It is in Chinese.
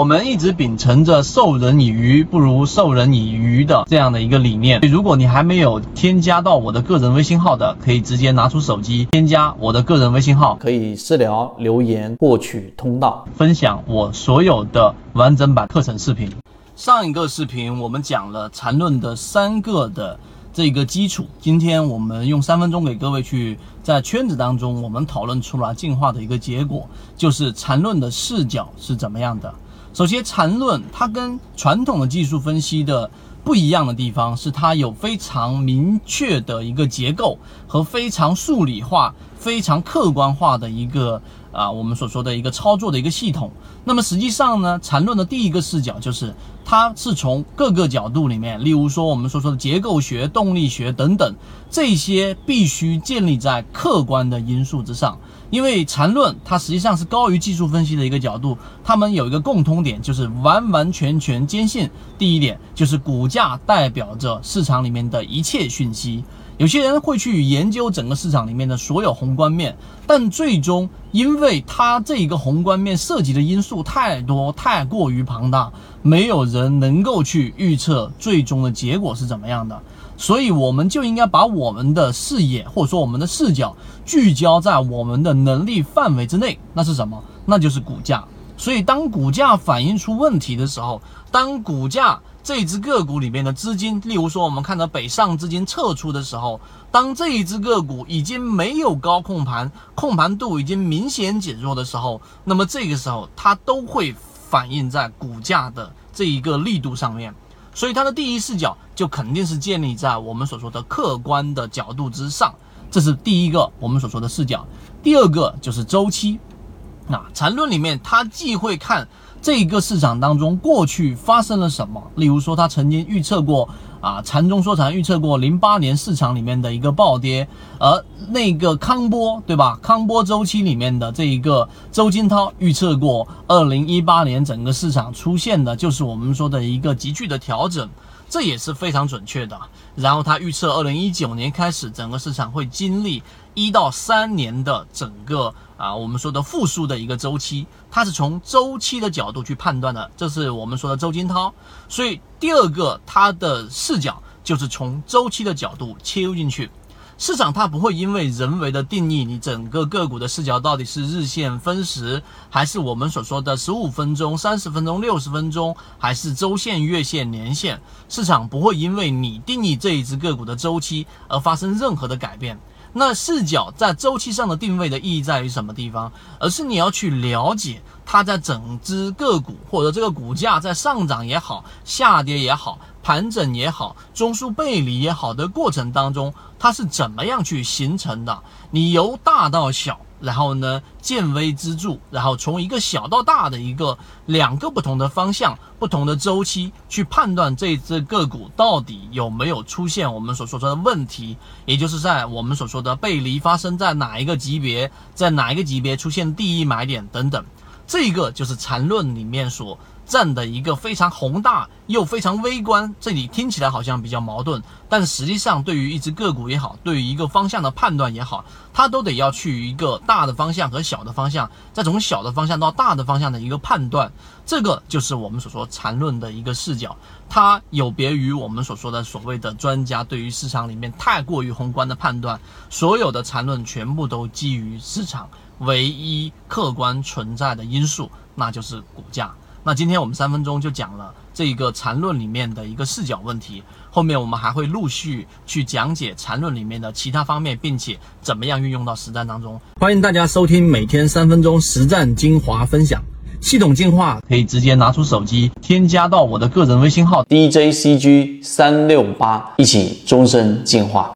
我们一直秉承着授人以鱼不如授人以渔的这样的一个理念。如果你还没有添加到我的个人微信号的，可以直接拿出手机添加我的个人微信号，可以私聊留言获取通道，分享我所有的完整版课程视频。上一个视频我们讲了缠论的三个的这个基础，今天我们用三分钟给各位去在圈子当中，我们讨论出来进化的一个结果，就是缠论的视角是怎么样的。首先，缠论它跟传统的技术分析的不一样的地方是，它有非常明确的一个结构和非常数理化、非常客观化的一个啊，我们所说的一个操作的一个系统。那么实际上呢，缠论的第一个视角就是，它是从各个角度里面，例如说我们所说的结构学、动力学等等，这些必须建立在客观的因素之上。因为缠论它实际上是高于技术分析的一个角度，它们有一个共通点，就是完完全全坚信第一点，就是股价代表着市场里面的一切讯息。有些人会去研究整个市场里面的所有宏观面，但最终因为它这一个宏观面涉及的因素太多，太过于庞大，没有人能够去预测最终的结果是怎么样的。所以我们就应该把我们的视野或者说我们的视角聚焦在我们的能力范围之内，那是什么？那就是股价。所以当股价反映出问题的时候，当股价这只个股里面的资金，例如说我们看到北上资金撤出的时候，当这一只个股已经没有高控盘，控盘度已经明显减弱的时候，那么这个时候它都会反映在股价的这一个力度上面。所以它的第一视角就肯定是建立在我们所说的客观的角度之上，这是第一个我们所说的视角。第二个就是周期。那缠论里面，它既会看这个市场当中过去发生了什么，例如说它曾经预测过。啊，禅中说禅预测过零八年市场里面的一个暴跌，而那个康波对吧？康波周期里面的这一个周金涛预测过二零一八年整个市场出现的就是我们说的一个急剧的调整。这也是非常准确的。然后他预测，二零一九年开始，整个市场会经历一到三年的整个啊，我们说的复苏的一个周期。他是从周期的角度去判断的，这是我们说的周金涛。所以第二个，他的视角就是从周期的角度切入进去。市场它不会因为人为的定义，你整个个股的视角到底是日线分时，还是我们所说的十五分钟、三十分钟、六十分钟，还是周线、月线、年线，市场不会因为你定义这一只个股的周期而发生任何的改变。那视角在周期上的定位的意义在于什么地方？而是你要去了解它在整只个股或者这个股价在上涨也好、下跌也好、盘整也好、中枢背离也好的过程当中，它是怎么样去形成的？你由大到小。然后呢，见微知著，然后从一个小到大的一个两个不同的方向、不同的周期去判断这只个股到底有没有出现我们所说的问题，也就是在我们所说的背离发生在哪一个级别，在哪一个级别出现第一买点等等，这个就是缠论里面所。站的一个非常宏大又非常微观，这里听起来好像比较矛盾，但实际上对于一只个股也好，对于一个方向的判断也好，它都得要去一个大的方向和小的方向，再从小的方向到大的方向的一个判断，这个就是我们所说缠论的一个视角，它有别于我们所说的所谓的专家对于市场里面太过于宏观的判断，所有的缠论全部都基于市场唯一客观存在的因素，那就是股价。那今天我们三分钟就讲了这一个缠论里面的一个视角问题，后面我们还会陆续去讲解缠论里面的其他方面，并且怎么样运用到实战当中。欢迎大家收听每天三分钟实战精华分享，系统进化可以直接拿出手机添加到我的个人微信号 DJCG 三六八，一起终身进化。